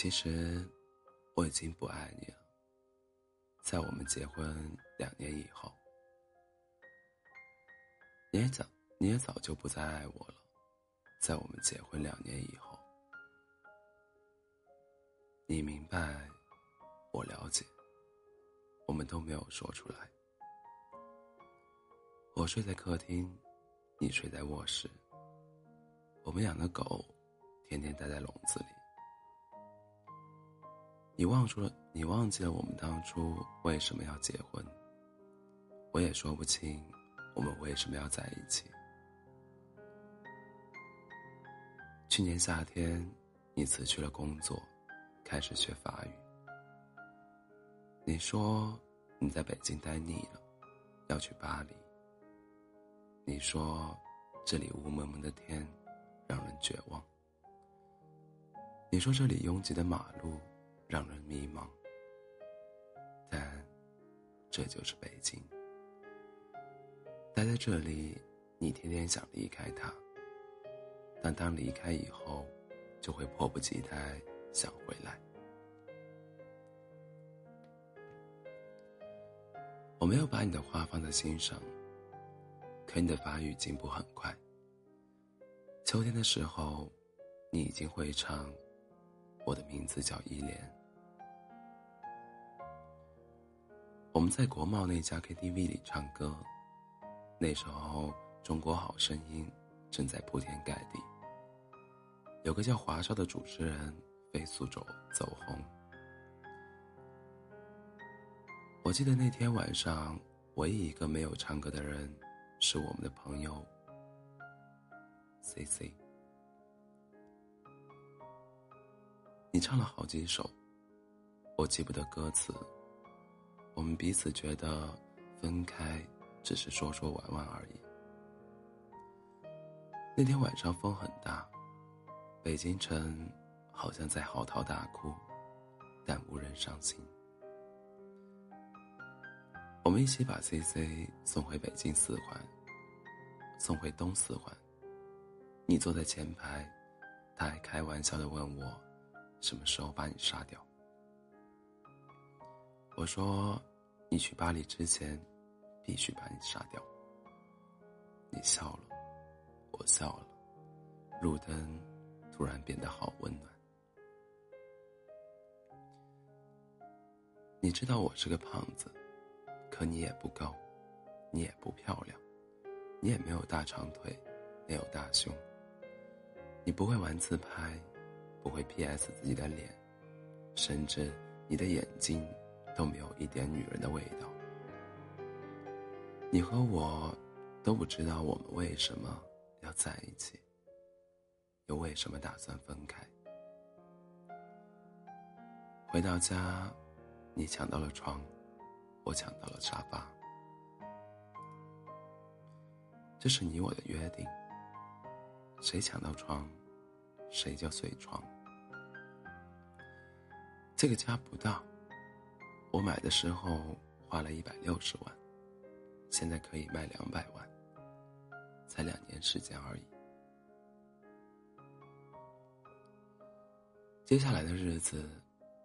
其实我已经不爱你了。在我们结婚两年以后，你也早你也早就不再爱我了。在我们结婚两年以后，你明白，我了解，我们都没有说出来。我睡在客厅，你睡在卧室。我们养的狗，天天待在笼子里。你忘住了，你忘记了我们当初为什么要结婚。我也说不清，我们为什么要在一起。去年夏天，你辞去了工作，开始学法语。你说你在北京待腻了，要去巴黎。你说，这里雾蒙蒙的天，让人绝望。你说这里拥挤的马路让人迷茫，但这就是北京。待在这里，你天天想离开他，但当离开以后，就会迫不及待想回来。我没有把你的话放在心上。可你的法语进步很快。秋天的时候，你已经会唱《我的名字叫依莲》。我们在国贸那家 KTV 里唱歌，那时候《中国好声音》正在铺天盖地，有个叫华少的主持人飞速走走红。我记得那天晚上，唯一一个没有唱歌的人。是我们的朋友，C C。你唱了好几首，我记不得歌词。我们彼此觉得分开只是说说玩玩而已。那天晚上风很大，北京城好像在嚎啕大哭，但无人伤心。我们一起把 C C 送回北京四环，送回东四环。你坐在前排，他还开玩笑的问我，什么时候把你杀掉？我说，你去巴黎之前，必须把你杀掉。你笑了，我笑了，路灯突然变得好温暖。你知道我是个胖子。可你也不高，你也不漂亮，你也没有大长腿，没有大胸。你不会玩自拍，不会 P.S 自己的脸，甚至你的眼睛都没有一点女人的味道。你和我都不知道我们为什么要在一起，又为什么打算分开。回到家，你抢到了床。我抢到了沙发，这是你我的约定。谁抢到床，谁就睡床。这个家不大，我买的时候花了一百六十万，现在可以卖两百万，才两年时间而已。接下来的日子，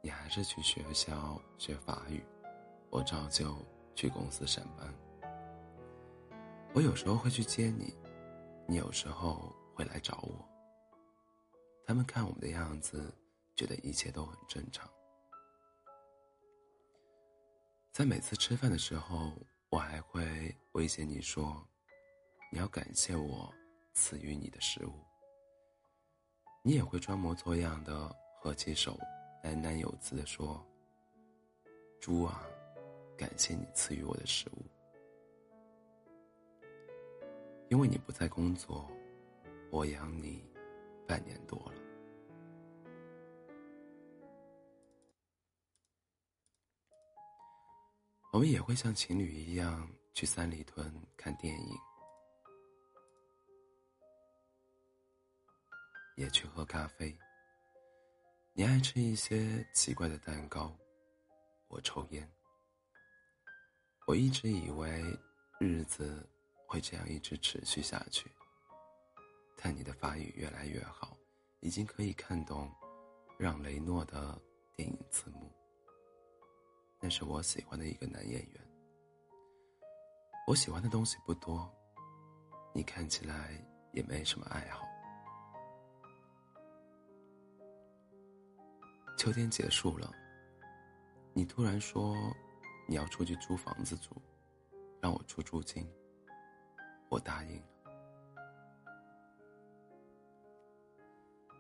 你还是去学校学法语。我照旧去公司上班。我有时候会去接你，你有时候会来找我。他们看我们的样子，觉得一切都很正常。在每次吃饭的时候，我还会威胁你说：“你要感谢我赐予你的食物。”你也会装模作样的合起手，喃喃有词的说：“猪啊！”感谢你赐予我的食物，因为你不在工作，我养你半年多了。我们也会像情侣一样去三里屯看电影，也去喝咖啡。你爱吃一些奇怪的蛋糕，我抽烟。我一直以为日子会这样一直持续下去，但你的法语越来越好，已经可以看懂让·雷诺的电影字幕。那是我喜欢的一个男演员。我喜欢的东西不多，你看起来也没什么爱好。秋天结束了，你突然说你要出去租房子住，让我出租金。我答应了。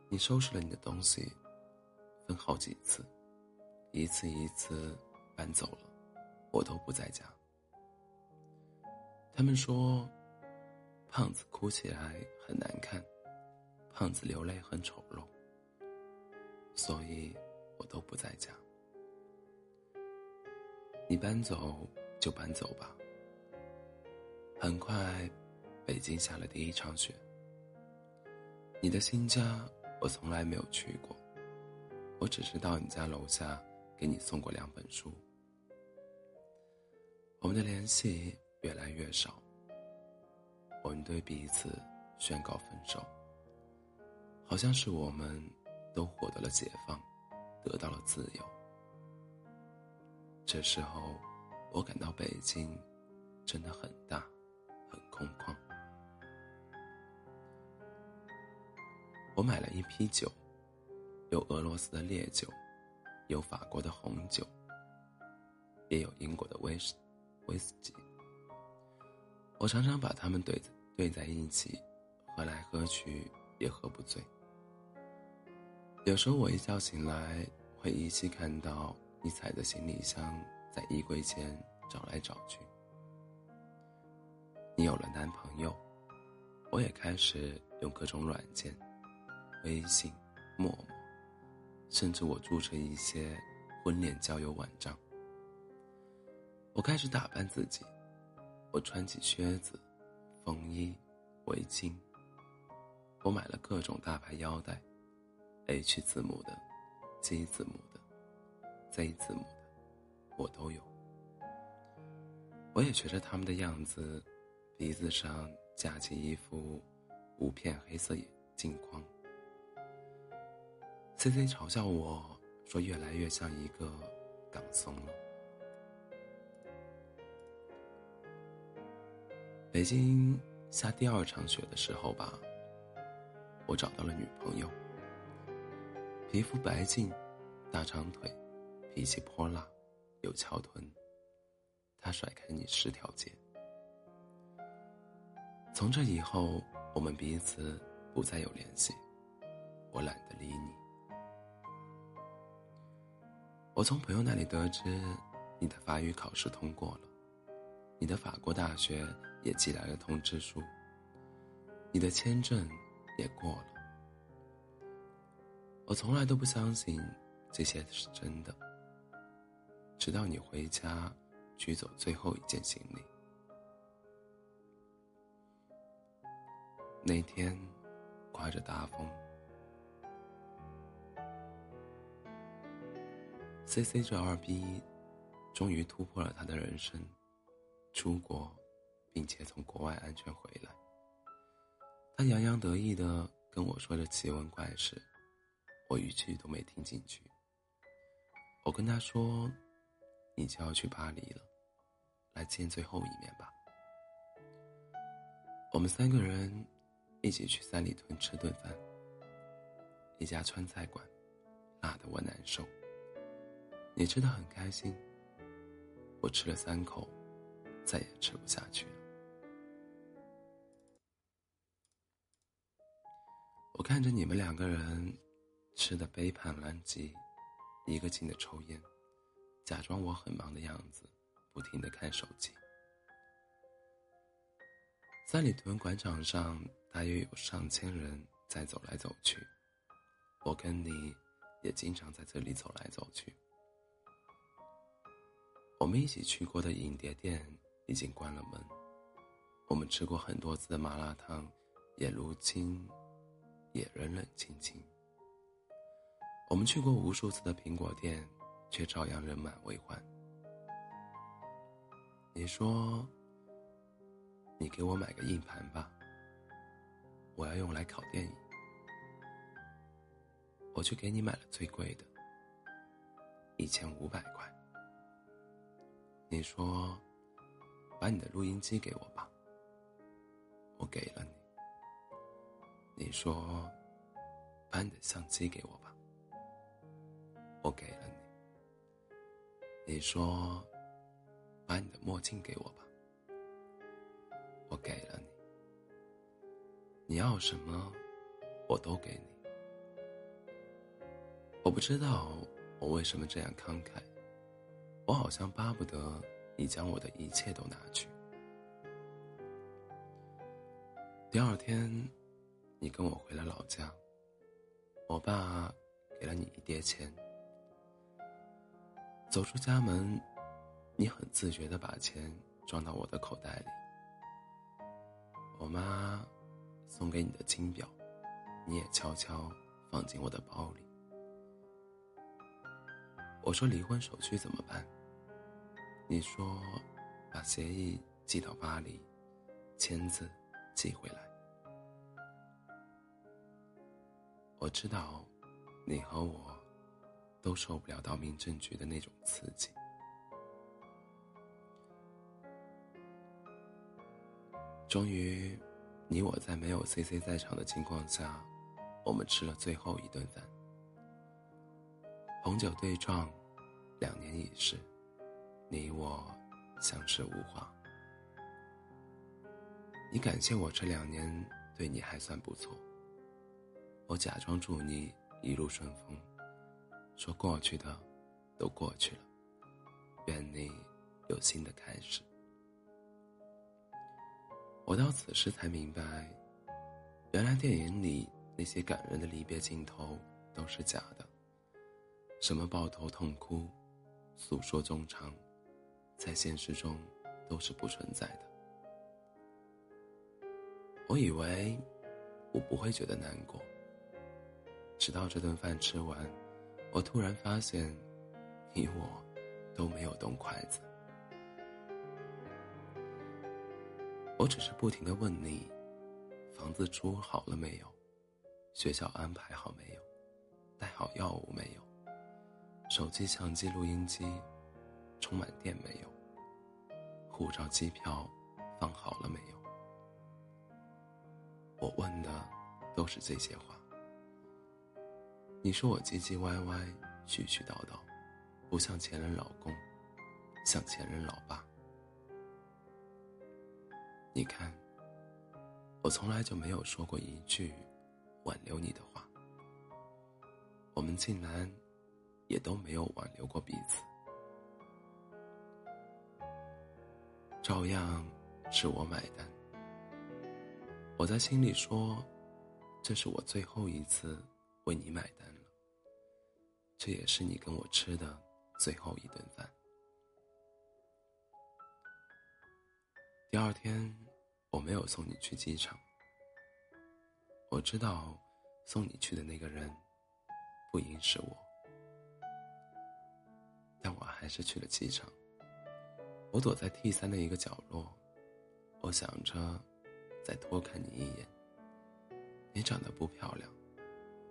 你收拾了你的东西，分好几次，一次一次搬走了，我都不在家。他们说，胖子哭起来很难看，胖子流泪很丑陋，所以我都不在家。你搬走就搬走吧。很快。北京下了第一场雪。你的新家我从来没有去过，我只是到你家楼下给你送过两本书。我们的联系越来越少，我们对彼此宣告分手，好像是我们都获得了解放，得到了自由。这时候，我感到北京真的很大，很空旷。我买了一批酒，有俄罗斯的烈酒，有法国的红酒，也有英国的威士威士忌。我常常把它们兑兑在一起，喝来喝去也喝不醉。有时候我一觉醒来，会依稀看到你踩着行李箱在衣柜前找来找去。你有了男朋友，我也开始用各种软件。微信、陌陌，甚至我注册一些婚恋交友网站。我开始打扮自己，我穿起靴子、风衣、围巾。我买了各种大牌腰带，H 字母的、G 字母的、Z 字母的，我都有。我也学着他们的样子，鼻子上架起一副无片黑色眼镜框。C C 嘲笑我说：“越来越像一个港松了。”北京下第二场雪的时候吧，我找到了女朋友。皮肤白净，大长腿，脾气泼辣，有翘臀。她甩开你十条街。从这以后，我们彼此不再有联系。我懒得理你。我从朋友那里得知，你的法语考试通过了，你的法国大学也寄来了通知书，你的签证也过了。我从来都不相信这些是真的，直到你回家取走最后一件行李。那天，刮着大风。C C 这二逼，终于突破了他的人生，出国，并且从国外安全回来。他洋洋得意的跟我说着奇闻怪事，我一句都没听进去。我跟他说：“你就要去巴黎了，来见最后一面吧。”我们三个人一起去三里屯吃顿饭，一家川菜馆，辣的我难受。你吃的很开心，我吃了三口，再也吃不下去了。我看着你们两个人吃的杯盘狼藉，一个劲的抽烟，假装我很忙的样子，不停的看手机。三里屯广场上大约有上千人在走来走去，我跟你也经常在这里走来走去。我们一起去过的影碟店已经关了门，我们吃过很多次的麻辣烫，也如今也冷冷清清。我们去过无数次的苹果店，却照样人满为患。你说，你给我买个硬盘吧，我要用来拷电影。我去给你买了最贵的，一千五百。你说，把你的录音机给我吧。我给了你。你说，把你的相机给我吧。我给了你。你说，把你的墨镜给我吧。我给了你。你要什么，我都给你。我不知道我为什么这样慷慨。我好像巴不得你将我的一切都拿去。第二天，你跟我回了老家。我爸给了你一叠钱。走出家门，你很自觉的把钱装到我的口袋里。我妈送给你的金表，你也悄悄放进我的包里。我说离婚手续怎么办？你说把协议寄到巴黎，签字寄回来。我知道，你和我都受不了到民政局的那种刺激。终于，你我在没有 C C 在场的情况下，我们吃了最后一顿饭。红酒对撞，两年已逝，你我相视无话。你感谢我这两年对你还算不错。我假装祝你一路顺风，说过去的都过去了，愿你有新的开始。我到此时才明白，原来电影里那些感人的离别镜头都是假的。什么抱头痛哭、诉说衷肠，在现实中都是不存在的。我以为我不会觉得难过，直到这顿饭吃完，我突然发现，你我都没有动筷子。我只是不停的问你：房子租好了没有？学校安排好没有？带好药物没有？手机、相机、录音机充满电没有？护照、机票放好了没有？我问的都是这些话。你说我唧唧歪歪、絮絮叨叨，不像前任老公，像前任老爸。你看，我从来就没有说过一句挽留你的话。我们竟然。也都没有挽留过彼此，照样是我买单。我在心里说，这是我最后一次为你买单了，这也是你跟我吃的最后一顿饭。第二天，我没有送你去机场。我知道，送你去的那个人，不应是我。但我还是去了机场。我躲在 T 三的一个角落，我想着再多看你一眼。你长得不漂亮，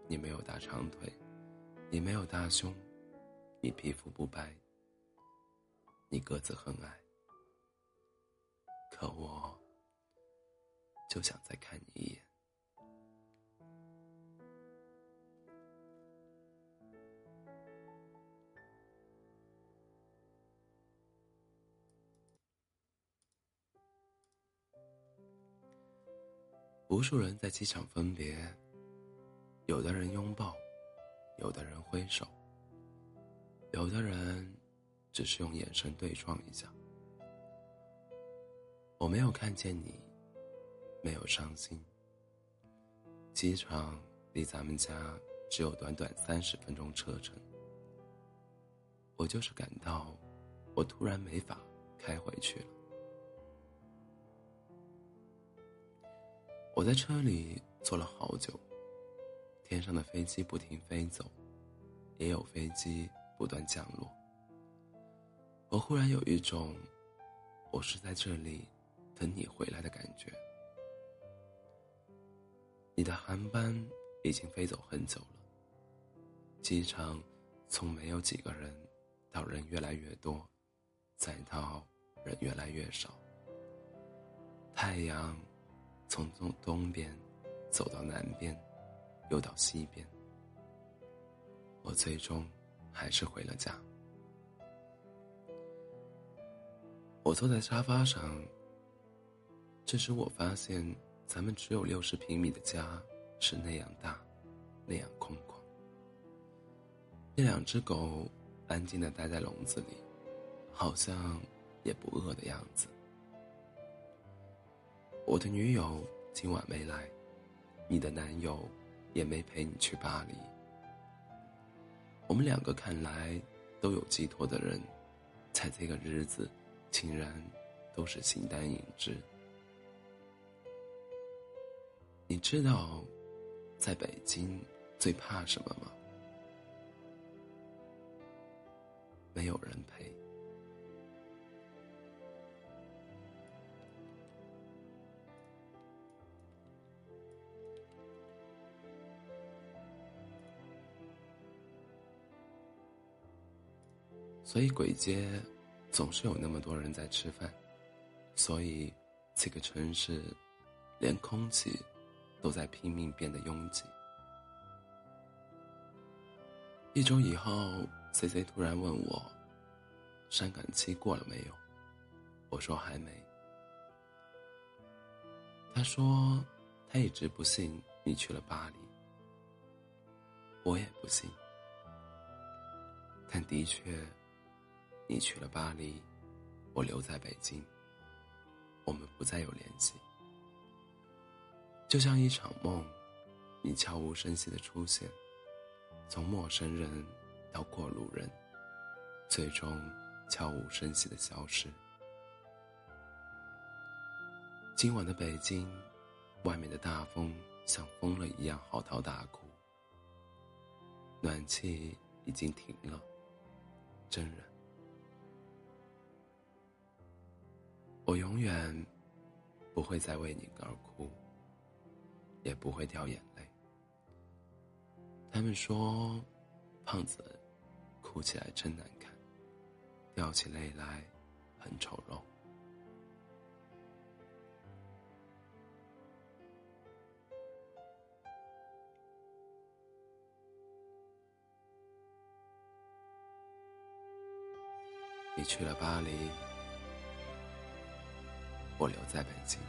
你没有大长腿，你没有大胸，你皮肤不白，你个子很矮，可我就想再看你一眼。无数人在机场分别，有的人拥抱，有的人挥手，有的人只是用眼神对撞一下。我没有看见你，没有伤心。机场离咱们家只有短短三十分钟车程，我就是感到，我突然没法开回去了。我在车里坐了好久，天上的飞机不停飞走，也有飞机不断降落。我忽然有一种，我是在这里等你回来的感觉。你的航班已经飞走很久了，机场从没有几个人，到人越来越多，再到人越来越少。太阳从从东边走到南边，又到西边。我最终还是回了家。我坐在沙发上。这时我发现，咱们只有六十平米的家是那样大，那样空旷。那两只狗安静的待在笼子里，好像也不饿的样子。我的女友今晚没来，你的男友也没陪你去巴黎。我们两个看来都有寄托的人，在这个日子，竟然都是形单影只。你知道，在北京最怕什么吗？没有人陪。所以鬼街总是有那么多人在吃饭，所以这个城市连空气。都在拼命变得拥挤。一周以后，C C 突然问我：“伤感期过了没有？”我说：“还没。”他说：“他一直不信你去了巴黎。”我也不信，但的确，你去了巴黎，我留在北京，我们不再有联系。就像一场梦，你悄无声息的出现，从陌生人到过路人，最终悄无声息的消失。今晚的北京，外面的大风像疯了一样嚎啕大哭，暖气已经停了，真人，我永远不会再为你而哭。也不会掉眼泪。他们说，胖子哭起来真难看，掉起泪来很丑陋。你去了巴黎，我留在北京。